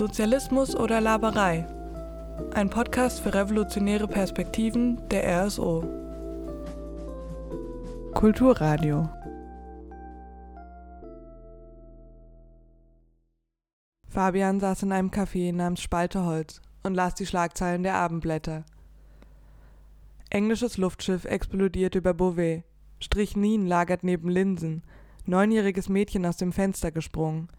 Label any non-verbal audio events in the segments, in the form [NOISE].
Sozialismus oder Laberei? Ein Podcast für revolutionäre Perspektiven der RSO. Kulturradio. Fabian saß in einem Café namens Spalteholz und las die Schlagzeilen der Abendblätter. Englisches Luftschiff explodiert über Beauvais. Strichnin lagert neben Linsen. Neunjähriges Mädchen aus dem Fenster gesprungen.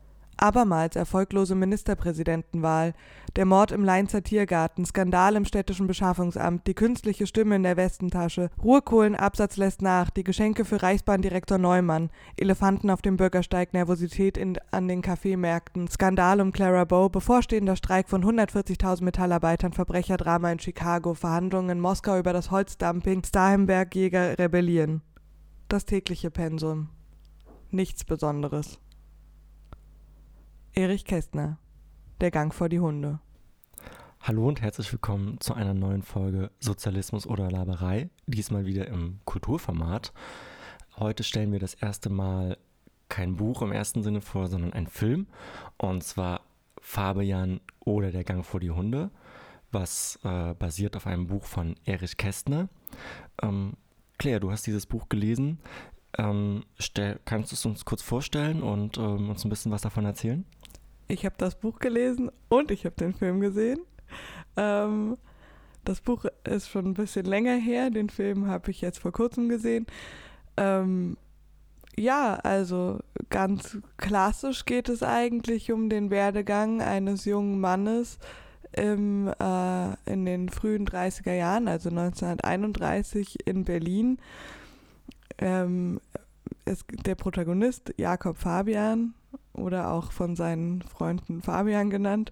Abermals erfolglose Ministerpräsidentenwahl, der Mord im Leinzer Tiergarten, Skandal im städtischen Beschaffungsamt, die künstliche Stimme in der Westentasche, Ruhrkohlenabsatz lässt nach, die Geschenke für Reichsbahndirektor Neumann, Elefanten auf dem Bürgersteig, Nervosität in, an den Kaffeemärkten, Skandal um Clara Bow, bevorstehender Streik von 140.000 Metallarbeitern, Verbrecherdrama in Chicago, Verhandlungen in Moskau über das Holzdumping, Starhemberg-Jäger rebellieren. Das tägliche Pensum. Nichts Besonderes. Erich Kästner, Der Gang vor die Hunde. Hallo und herzlich willkommen zu einer neuen Folge Sozialismus oder Laberei, diesmal wieder im Kulturformat. Heute stellen wir das erste Mal kein Buch im ersten Sinne vor, sondern ein Film, und zwar Fabian oder Der Gang vor die Hunde, was äh, basiert auf einem Buch von Erich Kästner. Ähm, Claire, du hast dieses Buch gelesen. Ähm, stell, kannst du es uns kurz vorstellen und ähm, uns ein bisschen was davon erzählen? Ich habe das Buch gelesen und ich habe den Film gesehen. Ähm, das Buch ist schon ein bisschen länger her, den Film habe ich jetzt vor kurzem gesehen. Ähm, ja, also ganz klassisch geht es eigentlich um den Werdegang eines jungen Mannes im, äh, in den frühen 30er Jahren, also 1931 in Berlin. Ähm, es, der Protagonist, Jakob Fabian, oder auch von seinen Freunden Fabian genannt,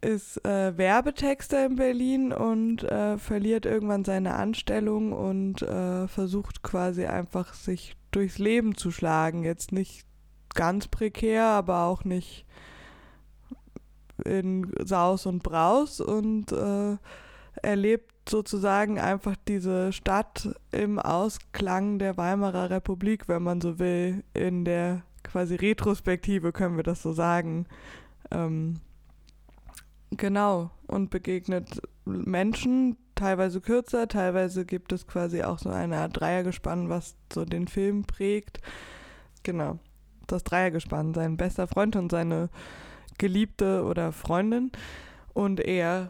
ist äh, Werbetexter in Berlin und äh, verliert irgendwann seine Anstellung und äh, versucht quasi einfach sich durchs Leben zu schlagen. Jetzt nicht ganz prekär, aber auch nicht in Saus und Braus und äh, erlebt sozusagen einfach diese Stadt im Ausklang der Weimarer Republik, wenn man so will, in der quasi Retrospektive, können wir das so sagen. Ähm, genau, und begegnet Menschen, teilweise kürzer, teilweise gibt es quasi auch so eine Art Dreiergespann, was so den Film prägt. Genau, das Dreiergespann, sein bester Freund und seine Geliebte oder Freundin und er.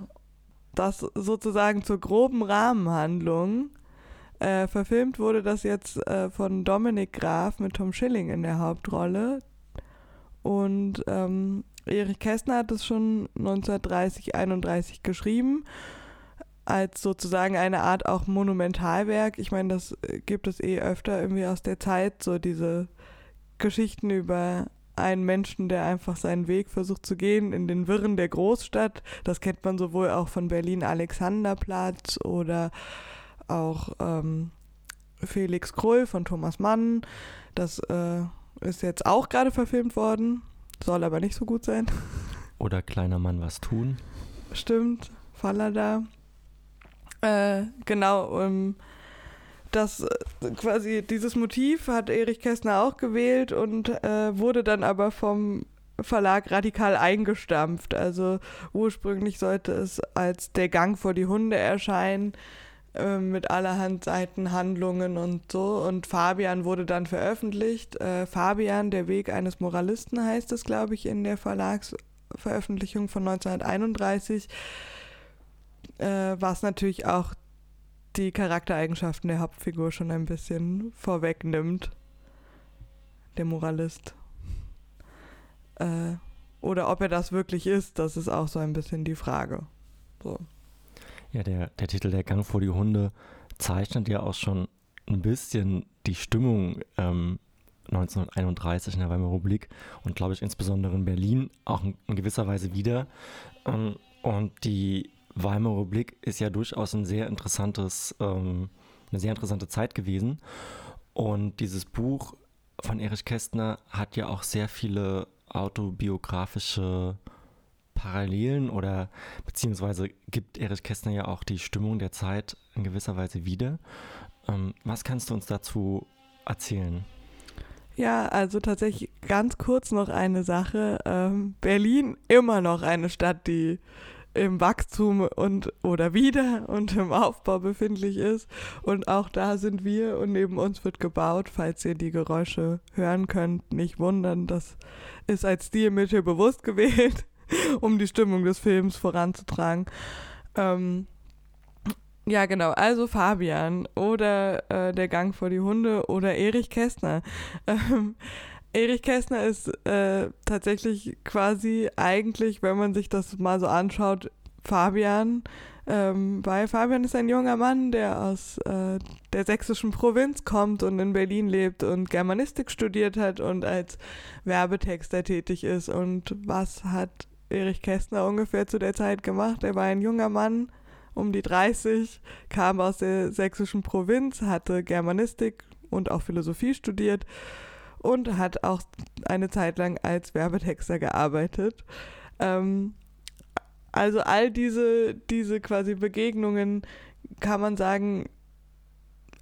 Das sozusagen zur groben Rahmenhandlung äh, verfilmt wurde das jetzt äh, von Dominik Graf mit Tom Schilling in der Hauptrolle. Und ähm, Erich Kästner hat es schon 1930, 31 geschrieben, als sozusagen eine Art auch Monumentalwerk. Ich meine, das äh, gibt es eh öfter irgendwie aus der Zeit, so diese Geschichten über einen Menschen, der einfach seinen Weg versucht zu gehen in den Wirren der Großstadt. Das kennt man sowohl auch von Berlin Alexanderplatz oder auch ähm, Felix Krull von Thomas Mann. Das äh, ist jetzt auch gerade verfilmt worden, soll aber nicht so gut sein. [LAUGHS] Oder Kleiner Mann was tun. Stimmt, Fallada. Äh, genau, um, das äh, quasi dieses Motiv hat Erich Kästner auch gewählt und äh, wurde dann aber vom Verlag radikal eingestampft. Also ursprünglich sollte es als Der Gang vor die Hunde erscheinen. Ähm, mit allerhand Seitenhandlungen und so. Und Fabian wurde dann veröffentlicht. Äh, Fabian, der Weg eines Moralisten heißt es, glaube ich, in der Verlagsveröffentlichung von 1931, äh, was natürlich auch die Charaktereigenschaften der Hauptfigur schon ein bisschen vorwegnimmt. Der Moralist. Äh, oder ob er das wirklich ist, das ist auch so ein bisschen die Frage. So. Ja, der, der Titel Der Gang vor die Hunde zeichnet ja auch schon ein bisschen die Stimmung ähm, 1931 in der Weimarer Republik und glaube ich insbesondere in Berlin auch in, in gewisser Weise wieder. Ähm, und die Weimarer Republik ist ja durchaus ein sehr interessantes, ähm, eine sehr interessante Zeit gewesen. Und dieses Buch von Erich Kästner hat ja auch sehr viele autobiografische Parallelen oder beziehungsweise gibt Erich Kästner ja auch die Stimmung der Zeit in gewisser Weise wieder. Ähm, was kannst du uns dazu erzählen? Ja, also tatsächlich ganz kurz noch eine Sache. Ähm, Berlin immer noch eine Stadt, die im Wachstum und oder wieder und im Aufbau befindlich ist. Und auch da sind wir und neben uns wird gebaut. Falls ihr die Geräusche hören könnt, nicht wundern, das ist als Stilmittel bewusst gewählt, [LAUGHS] um die Stimmung des Films voranzutragen. Ähm, ja, genau. Also Fabian oder äh, Der Gang vor die Hunde oder Erich Kästner. [LAUGHS] Ähm, Erich Kästner ist äh, tatsächlich quasi eigentlich, wenn man sich das mal so anschaut, Fabian. Ähm, weil Fabian ist ein junger Mann, der aus äh, der sächsischen Provinz kommt und in Berlin lebt und Germanistik studiert hat und als Werbetexter tätig ist. Und was hat Erich Kästner ungefähr zu der Zeit gemacht? Er war ein junger Mann, um die 30, kam aus der sächsischen Provinz, hatte Germanistik und auch Philosophie studiert und hat auch eine Zeit lang als Werbetexter gearbeitet. Ähm, also all diese, diese quasi Begegnungen kann man sagen,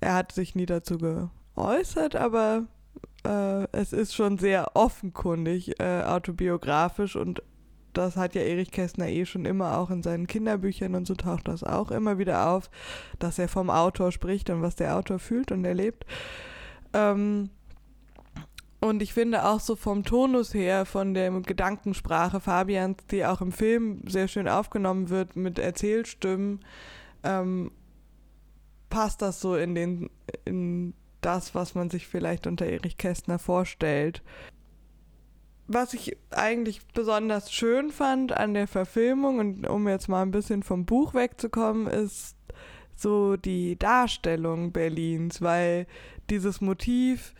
er hat sich nie dazu geäußert, aber äh, es ist schon sehr offenkundig äh, autobiografisch und das hat ja Erich Kästner eh schon immer auch in seinen Kinderbüchern und so taucht das auch immer wieder auf, dass er vom Autor spricht und was der Autor fühlt und erlebt. Ähm, und ich finde auch so vom Tonus her, von der Gedankensprache Fabians, die auch im Film sehr schön aufgenommen wird mit Erzählstimmen, ähm, passt das so in den in das, was man sich vielleicht unter Erich Kästner vorstellt was ich eigentlich besonders schön fand an der Verfilmung und um jetzt mal ein bisschen vom Buch wegzukommen, ist so die Darstellung Berlins, weil dieses Motiv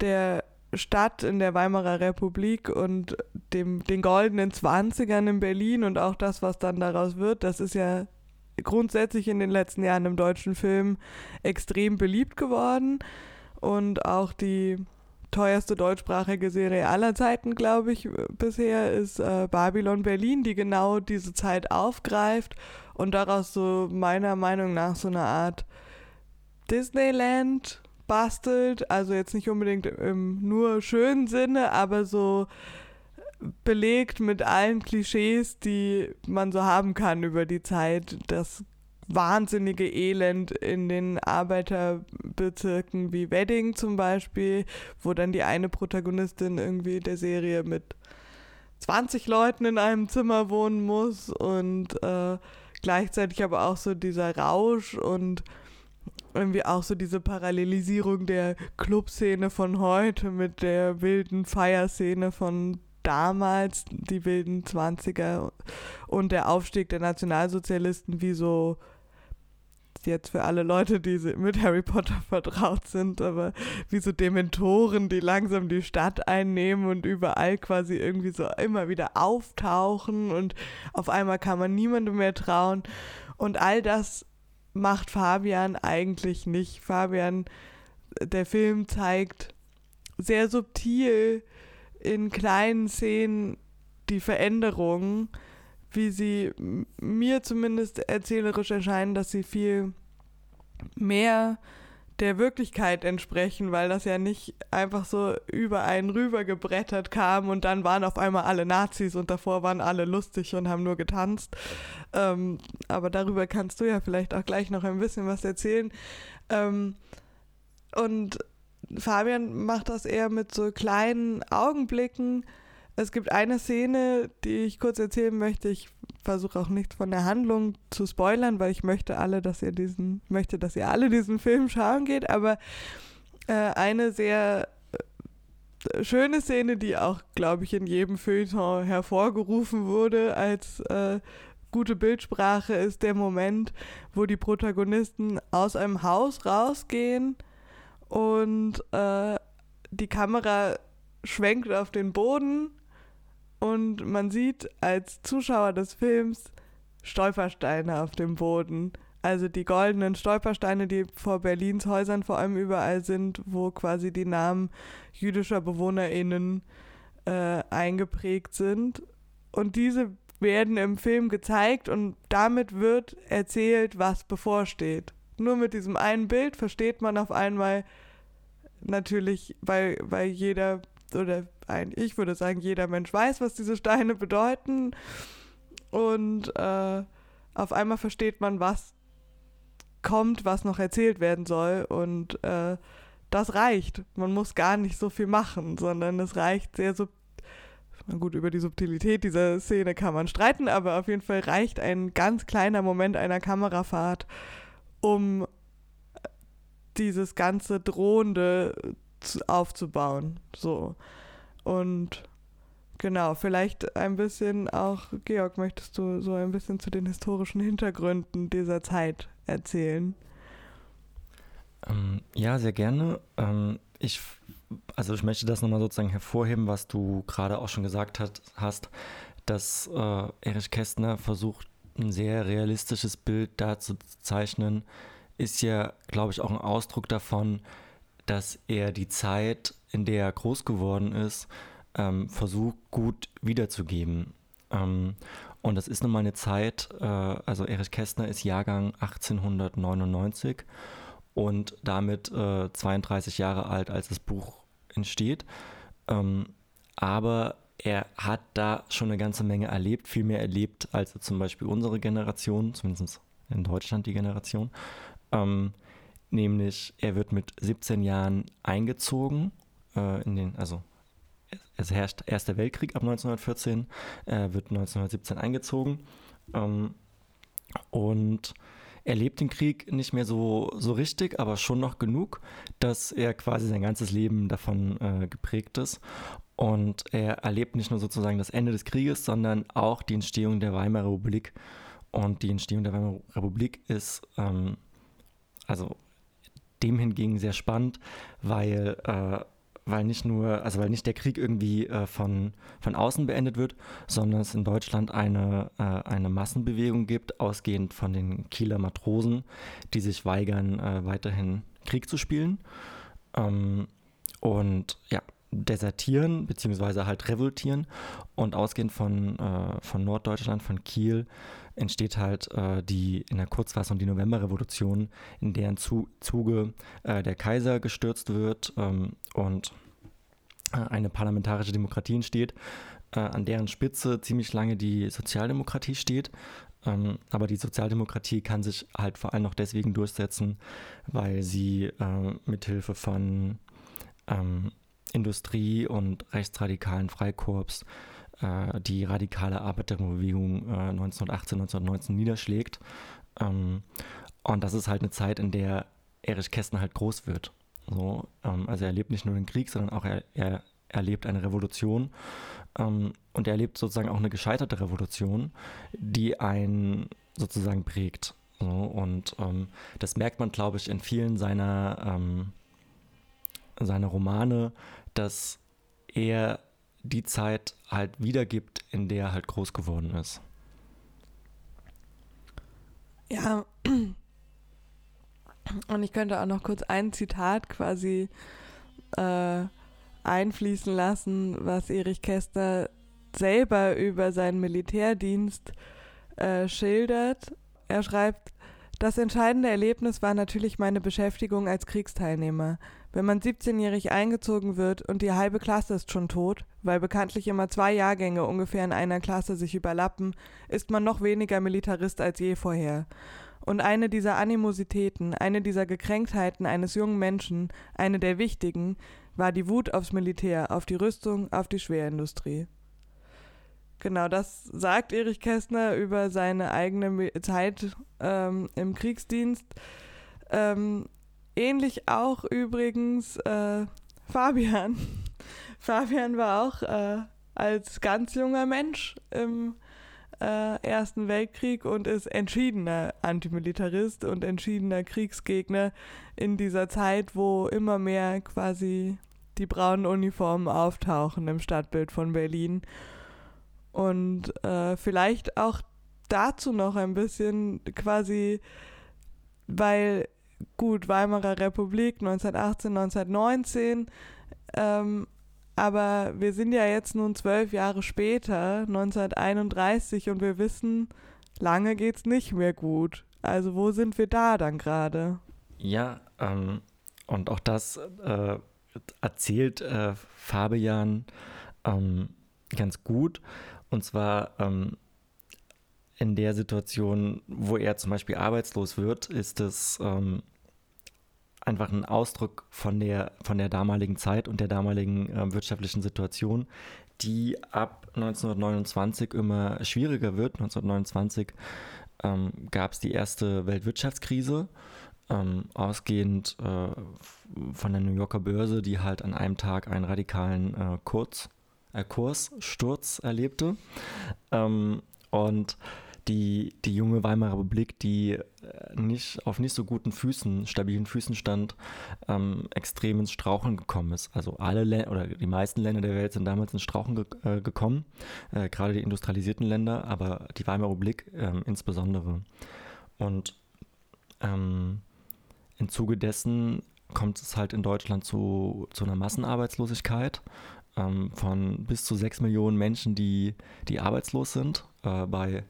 der Stadt in der Weimarer Republik und dem, den goldenen Zwanzigern in Berlin und auch das, was dann daraus wird, das ist ja grundsätzlich in den letzten Jahren im deutschen Film extrem beliebt geworden. Und auch die teuerste deutschsprachige Serie aller Zeiten, glaube ich, bisher ist äh, Babylon Berlin, die genau diese Zeit aufgreift und daraus so meiner Meinung nach so eine Art Disneyland bastelt. Also jetzt nicht unbedingt im nur schönen Sinne, aber so belegt mit allen Klischees, die man so haben kann über die Zeit. Das wahnsinnige Elend in den Arbeiterbezirken wie Wedding zum Beispiel, wo dann die eine Protagonistin irgendwie der Serie mit 20 Leuten in einem Zimmer wohnen muss und äh, gleichzeitig aber auch so dieser Rausch und irgendwie auch so diese Parallelisierung der Clubszene von heute mit der wilden Feierszene von damals, die wilden 20er und der Aufstieg der Nationalsozialisten wie so jetzt für alle Leute, die mit Harry Potter vertraut sind, aber wie so Dementoren, die langsam die Stadt einnehmen und überall quasi irgendwie so immer wieder auftauchen und auf einmal kann man niemandem mehr trauen. Und all das macht Fabian eigentlich nicht. Fabian, der Film zeigt sehr subtil in kleinen Szenen die Veränderungen wie sie mir zumindest erzählerisch erscheinen, dass sie viel mehr der Wirklichkeit entsprechen, weil das ja nicht einfach so über einen rüber gebrettert kam und dann waren auf einmal alle Nazis und davor waren alle lustig und haben nur getanzt. Ähm, aber darüber kannst du ja vielleicht auch gleich noch ein bisschen was erzählen. Ähm, und Fabian macht das eher mit so kleinen Augenblicken, es gibt eine Szene, die ich kurz erzählen möchte. Ich versuche auch nichts von der Handlung zu spoilern, weil ich möchte alle, dass ihr diesen, möchte, dass ihr alle diesen Film schauen geht. Aber äh, eine sehr äh, schöne Szene, die auch, glaube ich, in jedem Feuilleton hervorgerufen wurde als äh, gute Bildsprache, ist der Moment, wo die Protagonisten aus einem Haus rausgehen und äh, die Kamera schwenkt auf den Boden und man sieht als Zuschauer des Films Stolpersteine auf dem Boden. Also die goldenen Stolpersteine, die vor Berlins Häusern vor allem überall sind, wo quasi die Namen jüdischer BewohnerInnen äh, eingeprägt sind. Und diese werden im Film gezeigt und damit wird erzählt, was bevorsteht. Nur mit diesem einen Bild versteht man auf einmal, natürlich, weil, weil jeder, oder ein, ich würde sagen, jeder Mensch weiß, was diese Steine bedeuten. Und äh, auf einmal versteht man, was kommt, was noch erzählt werden soll. Und äh, das reicht. Man muss gar nicht so viel machen, sondern es reicht sehr so. Gut, über die Subtilität dieser Szene kann man streiten, aber auf jeden Fall reicht ein ganz kleiner Moment einer Kamerafahrt, um dieses ganze Drohende aufzubauen. So. Und genau, vielleicht ein bisschen auch, Georg, möchtest du so ein bisschen zu den historischen Hintergründen dieser Zeit erzählen? Ähm, ja, sehr gerne. Ähm, ich, also ich möchte das nochmal sozusagen hervorheben, was du gerade auch schon gesagt hat, hast, dass äh, Erich Kästner versucht, ein sehr realistisches Bild da zu zeichnen, ist ja, glaube ich, auch ein Ausdruck davon, dass er die Zeit, in der er groß geworden ist, ähm, versucht gut wiederzugeben. Ähm, und das ist nun mal eine Zeit, äh, also Erich Kästner ist Jahrgang 1899 und damit äh, 32 Jahre alt, als das Buch entsteht. Ähm, aber er hat da schon eine ganze Menge erlebt, viel mehr erlebt als zum Beispiel unsere Generation, zumindest in Deutschland die Generation. Ähm, nämlich, er wird mit 17 Jahren eingezogen äh, in den, also es herrscht Erster Weltkrieg ab 1914, er wird 1917 eingezogen ähm, und er lebt den Krieg nicht mehr so, so richtig, aber schon noch genug, dass er quasi sein ganzes Leben davon äh, geprägt ist. Und er erlebt nicht nur sozusagen das Ende des Krieges, sondern auch die Entstehung der Weimarer Republik. Und die Entstehung der Weimarer Republik ist ähm, also dem hingegen sehr spannend, weil äh, weil nicht nur, also weil nicht der Krieg irgendwie äh, von, von außen beendet wird, sondern es in Deutschland eine, äh, eine Massenbewegung gibt, ausgehend von den Kieler Matrosen, die sich weigern, äh, weiterhin Krieg zu spielen. Ähm, und ja, desertieren, beziehungsweise halt revoltieren. Und ausgehend von, äh, von Norddeutschland, von Kiel, entsteht halt äh, die in der Kurzfassung die Novemberrevolution, in deren Zu Zuge äh, der Kaiser gestürzt wird ähm, und äh, eine parlamentarische Demokratie entsteht, äh, an deren Spitze ziemlich lange die Sozialdemokratie steht. Ähm, aber die Sozialdemokratie kann sich halt vor allem noch deswegen durchsetzen, weil sie äh, mithilfe von ähm, Industrie und rechtsradikalen Freikorps äh, die radikale Arbeiterbewegung äh, 1918, 1919 niederschlägt. Ähm, und das ist halt eine Zeit, in der Erich Kästner halt groß wird. So, ähm, also er erlebt nicht nur den Krieg, sondern auch er, er erlebt eine Revolution ähm, und er erlebt sozusagen auch eine gescheiterte Revolution, die einen sozusagen prägt. So, und ähm, das merkt man, glaube ich, in vielen seiner, ähm, seiner Romane, dass er die Zeit halt wiedergibt, in der er halt groß geworden ist. Ja, und ich könnte auch noch kurz ein Zitat quasi äh, einfließen lassen, was Erich Kästner selber über seinen Militärdienst äh, schildert. Er schreibt, das entscheidende Erlebnis war natürlich meine Beschäftigung als Kriegsteilnehmer. Wenn man 17-jährig eingezogen wird und die halbe Klasse ist schon tot, weil bekanntlich immer zwei Jahrgänge ungefähr in einer Klasse sich überlappen, ist man noch weniger Militarist als je vorher. Und eine dieser Animositäten, eine dieser Gekränktheiten eines jungen Menschen, eine der wichtigen, war die Wut aufs Militär, auf die Rüstung, auf die Schwerindustrie. Genau, das sagt Erich Kästner über seine eigene Zeit ähm, im Kriegsdienst. Ähm, Ähnlich auch übrigens äh, Fabian. [LAUGHS] Fabian war auch äh, als ganz junger Mensch im äh, Ersten Weltkrieg und ist entschiedener Antimilitarist und entschiedener Kriegsgegner in dieser Zeit, wo immer mehr quasi die braunen Uniformen auftauchen im Stadtbild von Berlin. Und äh, vielleicht auch dazu noch ein bisschen quasi, weil gut, Weimarer Republik 1918, 1919. Ähm, aber wir sind ja jetzt nun zwölf Jahre später, 1931, und wir wissen, lange geht's nicht mehr gut. Also wo sind wir da dann gerade? Ja, ähm, und auch das äh, erzählt äh, Fabian ähm, ganz gut. Und zwar ähm, in der Situation, wo er zum Beispiel arbeitslos wird, ist es ähm, einfach ein Ausdruck von der, von der damaligen Zeit und der damaligen äh, wirtschaftlichen Situation, die ab 1929 immer schwieriger wird. 1929 ähm, gab es die erste Weltwirtschaftskrise, ähm, ausgehend äh, von der New Yorker Börse, die halt an einem Tag einen radikalen äh, Kurz, äh, Kurssturz erlebte. Ähm, und die, die junge Weimarer Republik, die äh, nicht auf nicht so guten Füßen, stabilen Füßen stand, ähm, extrem ins Strauchen gekommen ist. Also alle Länder oder die meisten Länder der Welt sind damals ins Strauchen ge äh, gekommen, äh, gerade die industrialisierten Länder, aber die Weimarer Republik äh, insbesondere. Und ähm, im Zuge dessen kommt es halt in Deutschland zu, zu einer Massenarbeitslosigkeit ähm, von bis zu sechs Millionen Menschen, die, die arbeitslos sind. Äh, bei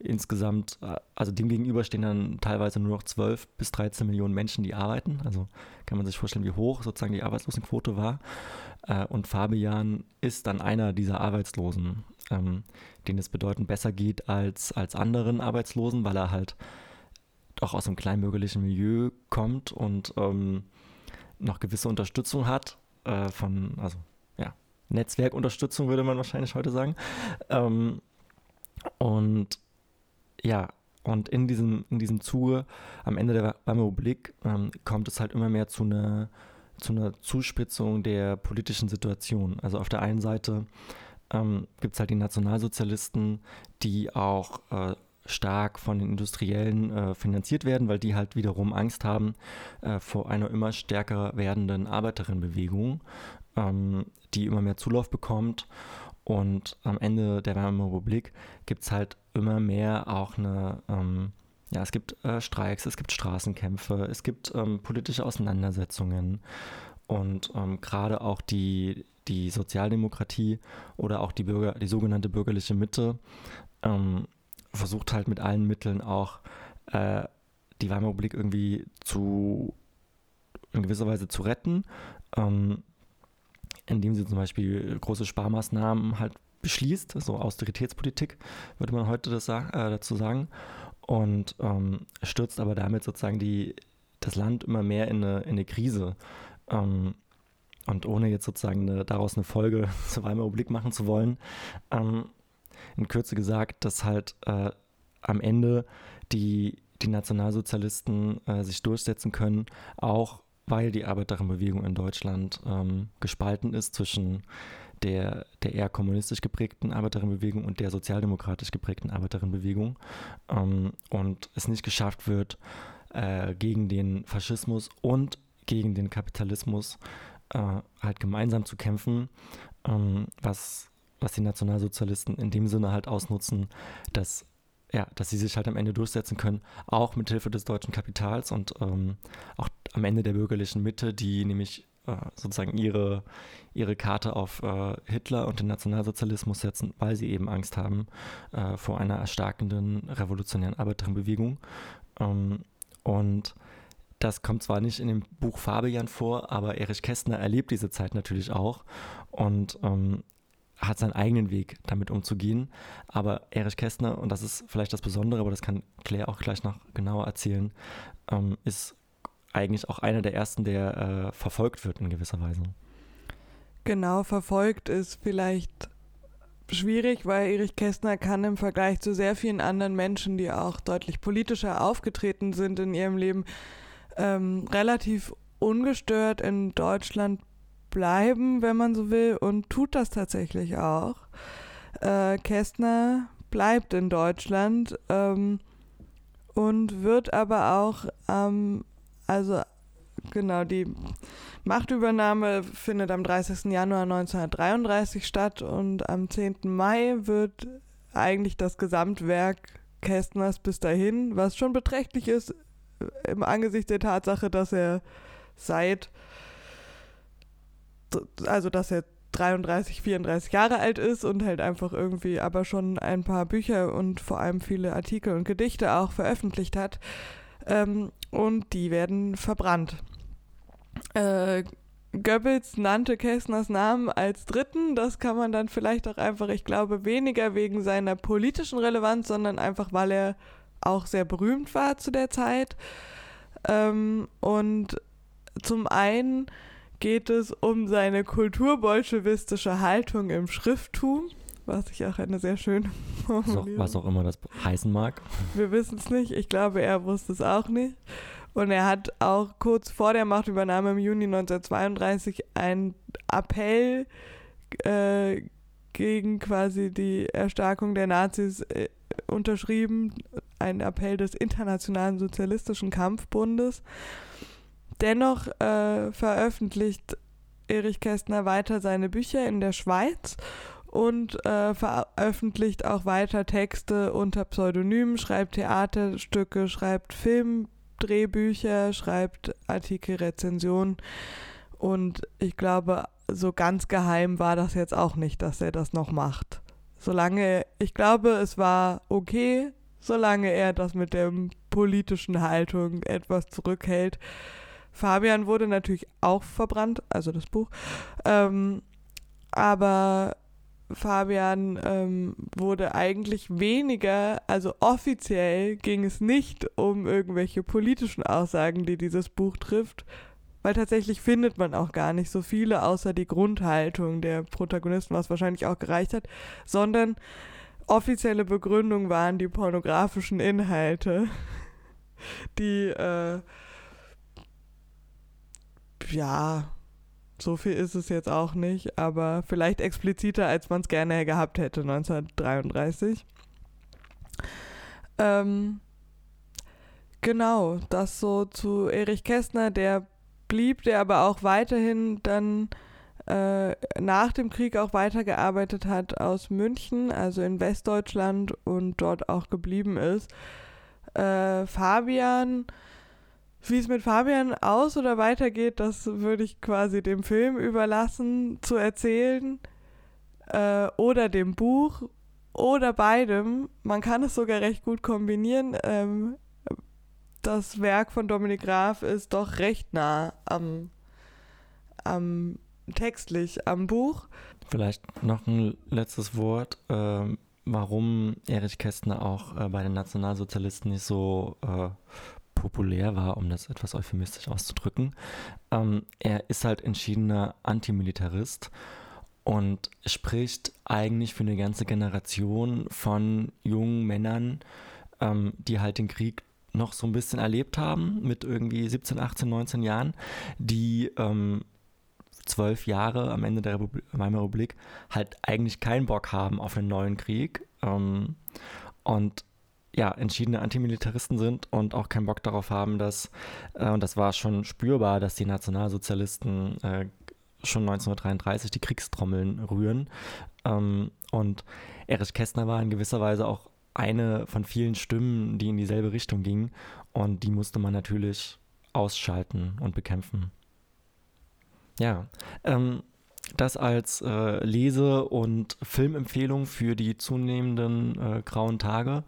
insgesamt, äh, also dem gegenüber stehen dann teilweise nur noch 12 bis 13 Millionen Menschen, die arbeiten. Also kann man sich vorstellen, wie hoch sozusagen die Arbeitslosenquote war. Äh, und Fabian ist dann einer dieser Arbeitslosen, ähm, denen es bedeutend besser geht als, als anderen Arbeitslosen, weil er halt auch aus einem kleinbürgerlichen Milieu kommt und ähm, noch gewisse Unterstützung hat äh, von, also ja, Netzwerkunterstützung würde man wahrscheinlich heute sagen. Ähm, und ja, und in diesem, in diesem Zuge, am Ende der Republik, ähm, kommt es halt immer mehr zu einer, zu einer Zuspitzung der politischen Situation. Also auf der einen Seite ähm, gibt es halt die Nationalsozialisten, die auch äh, stark von den Industriellen äh, finanziert werden, weil die halt wiederum Angst haben äh, vor einer immer stärker werdenden Arbeiterinnenbewegung, ähm, die immer mehr Zulauf bekommt. Und am Ende der Weimarer Republik gibt es halt immer mehr auch eine, ähm, ja, es gibt äh, Streiks, es gibt Straßenkämpfe, es gibt ähm, politische Auseinandersetzungen. Und ähm, gerade auch die, die Sozialdemokratie oder auch die Bürger, die sogenannte bürgerliche Mitte ähm, versucht halt mit allen Mitteln auch äh, die Weimarer Republik irgendwie zu in gewisser Weise zu retten, ähm, indem sie zum Beispiel große Sparmaßnahmen halt beschließt, so Austeritätspolitik, würde man heute das äh, dazu sagen, und ähm, stürzt aber damit sozusagen die, das Land immer mehr in eine, in eine Krise. Ähm, und ohne jetzt sozusagen eine, daraus eine Folge [LAUGHS] zur Weimarer Republik machen zu wollen, ähm, in Kürze gesagt, dass halt äh, am Ende die, die Nationalsozialisten äh, sich durchsetzen können, auch weil die Arbeiterinnenbewegung in Deutschland ähm, gespalten ist zwischen der, der eher kommunistisch geprägten Arbeiterinnenbewegung und der sozialdemokratisch geprägten Arbeiterinnenbewegung ähm, und es nicht geschafft wird, äh, gegen den Faschismus und gegen den Kapitalismus äh, halt gemeinsam zu kämpfen, ähm, was, was die Nationalsozialisten in dem Sinne halt ausnutzen, dass ja, dass sie sich halt am Ende durchsetzen können, auch mit Hilfe des deutschen Kapitals und ähm, auch am Ende der bürgerlichen Mitte, die nämlich äh, sozusagen ihre, ihre Karte auf äh, Hitler und den Nationalsozialismus setzen, weil sie eben Angst haben äh, vor einer erstarkenden revolutionären Arbeiterinnenbewegung. Ähm, und das kommt zwar nicht in dem Buch Fabian vor, aber Erich Kästner erlebt diese Zeit natürlich auch und ähm, hat seinen eigenen Weg, damit umzugehen. Aber Erich Kästner, und das ist vielleicht das Besondere, aber das kann Claire auch gleich noch genauer erzählen, ähm, ist eigentlich auch einer der ersten, der äh, verfolgt wird in gewisser Weise. Genau, verfolgt ist vielleicht schwierig, weil Erich Kästner kann im Vergleich zu sehr vielen anderen Menschen, die auch deutlich politischer aufgetreten sind in ihrem Leben, ähm, relativ ungestört in Deutschland bleiben, wenn man so will, und tut das tatsächlich auch. Äh, Kästner bleibt in Deutschland ähm, und wird aber auch ähm, also genau, die Machtübernahme findet am 30. Januar 1933 statt und am 10. Mai wird eigentlich das Gesamtwerk Kästners bis dahin, was schon beträchtlich ist im Angesicht der Tatsache, dass er seit, also dass er 33, 34 Jahre alt ist und halt einfach irgendwie aber schon ein paar Bücher und vor allem viele Artikel und Gedichte auch veröffentlicht hat, ähm, und die werden verbrannt. Äh, Goebbels nannte Kästners Namen als dritten. Das kann man dann vielleicht auch einfach, ich glaube, weniger wegen seiner politischen Relevanz, sondern einfach, weil er auch sehr berühmt war zu der Zeit. Ähm, und zum einen geht es um seine kulturbolschewistische Haltung im Schrifttum, was ich auch eine sehr schöne [LAUGHS] Formulierung... Was auch immer das heißen mag. Wir wissen es nicht. Ich glaube, er wusste es auch nicht. Und er hat auch kurz vor der Machtübernahme im Juni 1932 einen Appell äh, gegen quasi die Erstarkung der Nazis äh, unterschrieben, ein Appell des Internationalen Sozialistischen Kampfbundes. Dennoch äh, veröffentlicht Erich Kästner weiter seine Bücher in der Schweiz und äh, veröffentlicht auch weiter Texte unter Pseudonymen, schreibt Theaterstücke, schreibt Filmdrehbücher, schreibt Artikel, Rezensionen. Und ich glaube, so ganz geheim war das jetzt auch nicht, dass er das noch macht. Solange, ich glaube, es war okay, solange er das mit der politischen Haltung etwas zurückhält. Fabian wurde natürlich auch verbrannt, also das Buch. Ähm, aber Fabian ähm, wurde eigentlich weniger, also offiziell ging es nicht um irgendwelche politischen Aussagen, die dieses Buch trifft, weil tatsächlich findet man auch gar nicht so viele, außer die Grundhaltung der Protagonisten, was wahrscheinlich auch gereicht hat, sondern offizielle Begründung waren die pornografischen Inhalte, [LAUGHS] die äh, ja, so viel ist es jetzt auch nicht, aber vielleicht expliziter, als man es gerne gehabt hätte 1933. Ähm, genau, das so zu Erich Kästner, der blieb, der aber auch weiterhin dann äh, nach dem Krieg auch weitergearbeitet hat aus München, also in Westdeutschland und dort auch geblieben ist. Äh, Fabian wie es mit Fabian aus oder weitergeht, das würde ich quasi dem Film überlassen zu erzählen äh, oder dem Buch oder beidem. Man kann es sogar recht gut kombinieren. Ähm, das Werk von Dominik Graf ist doch recht nah am, am textlich am Buch. Vielleicht noch ein letztes Wort, äh, warum Erich Kästner auch äh, bei den Nationalsozialisten nicht so äh, populär war, um das etwas euphemistisch auszudrücken. Ähm, er ist halt entschiedener Antimilitarist und spricht eigentlich für eine ganze Generation von jungen Männern, ähm, die halt den Krieg noch so ein bisschen erlebt haben, mit irgendwie 17, 18, 19 Jahren, die ähm, zwölf Jahre am Ende der Republik, Weimarer Republik halt eigentlich keinen Bock haben auf einen neuen Krieg. Ähm, und ja, entschiedene Antimilitaristen sind und auch keinen Bock darauf haben, dass, äh, und das war schon spürbar, dass die Nationalsozialisten äh, schon 1933 die Kriegstrommeln rühren. Ähm, und Erich Kästner war in gewisser Weise auch eine von vielen Stimmen, die in dieselbe Richtung gingen. Und die musste man natürlich ausschalten und bekämpfen. Ja, ähm, das als äh, Lese- und Filmempfehlung für die zunehmenden äh, grauen Tage.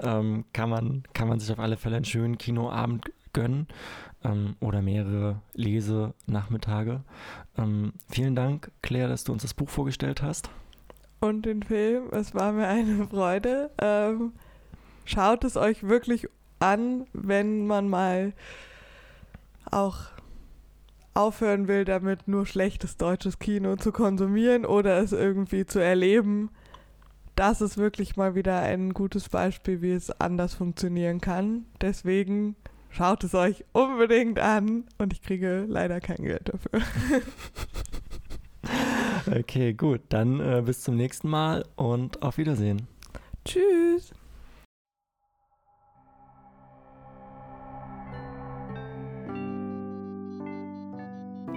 Ähm, kann, man, kann man sich auf alle Fälle einen schönen Kinoabend gönnen ähm, oder mehrere Lesenachmittage. Ähm, vielen Dank, Claire, dass du uns das Buch vorgestellt hast. Und den Film. Es war mir eine Freude. Ähm, schaut es euch wirklich an, wenn man mal auch aufhören will, damit nur schlechtes deutsches Kino zu konsumieren oder es irgendwie zu erleben, das ist wirklich mal wieder ein gutes Beispiel, wie es anders funktionieren kann. Deswegen schaut es euch unbedingt an und ich kriege leider kein Geld dafür. [LAUGHS] okay, gut. Dann äh, bis zum nächsten Mal und auf Wiedersehen. Tschüss.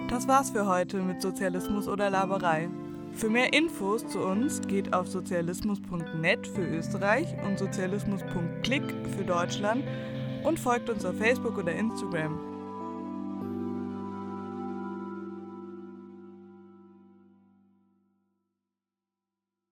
Das war's für heute mit Sozialismus oder Laberei. Für mehr Infos zu uns geht auf sozialismus.net für Österreich und sozialismus.click für Deutschland und folgt uns auf Facebook oder Instagram.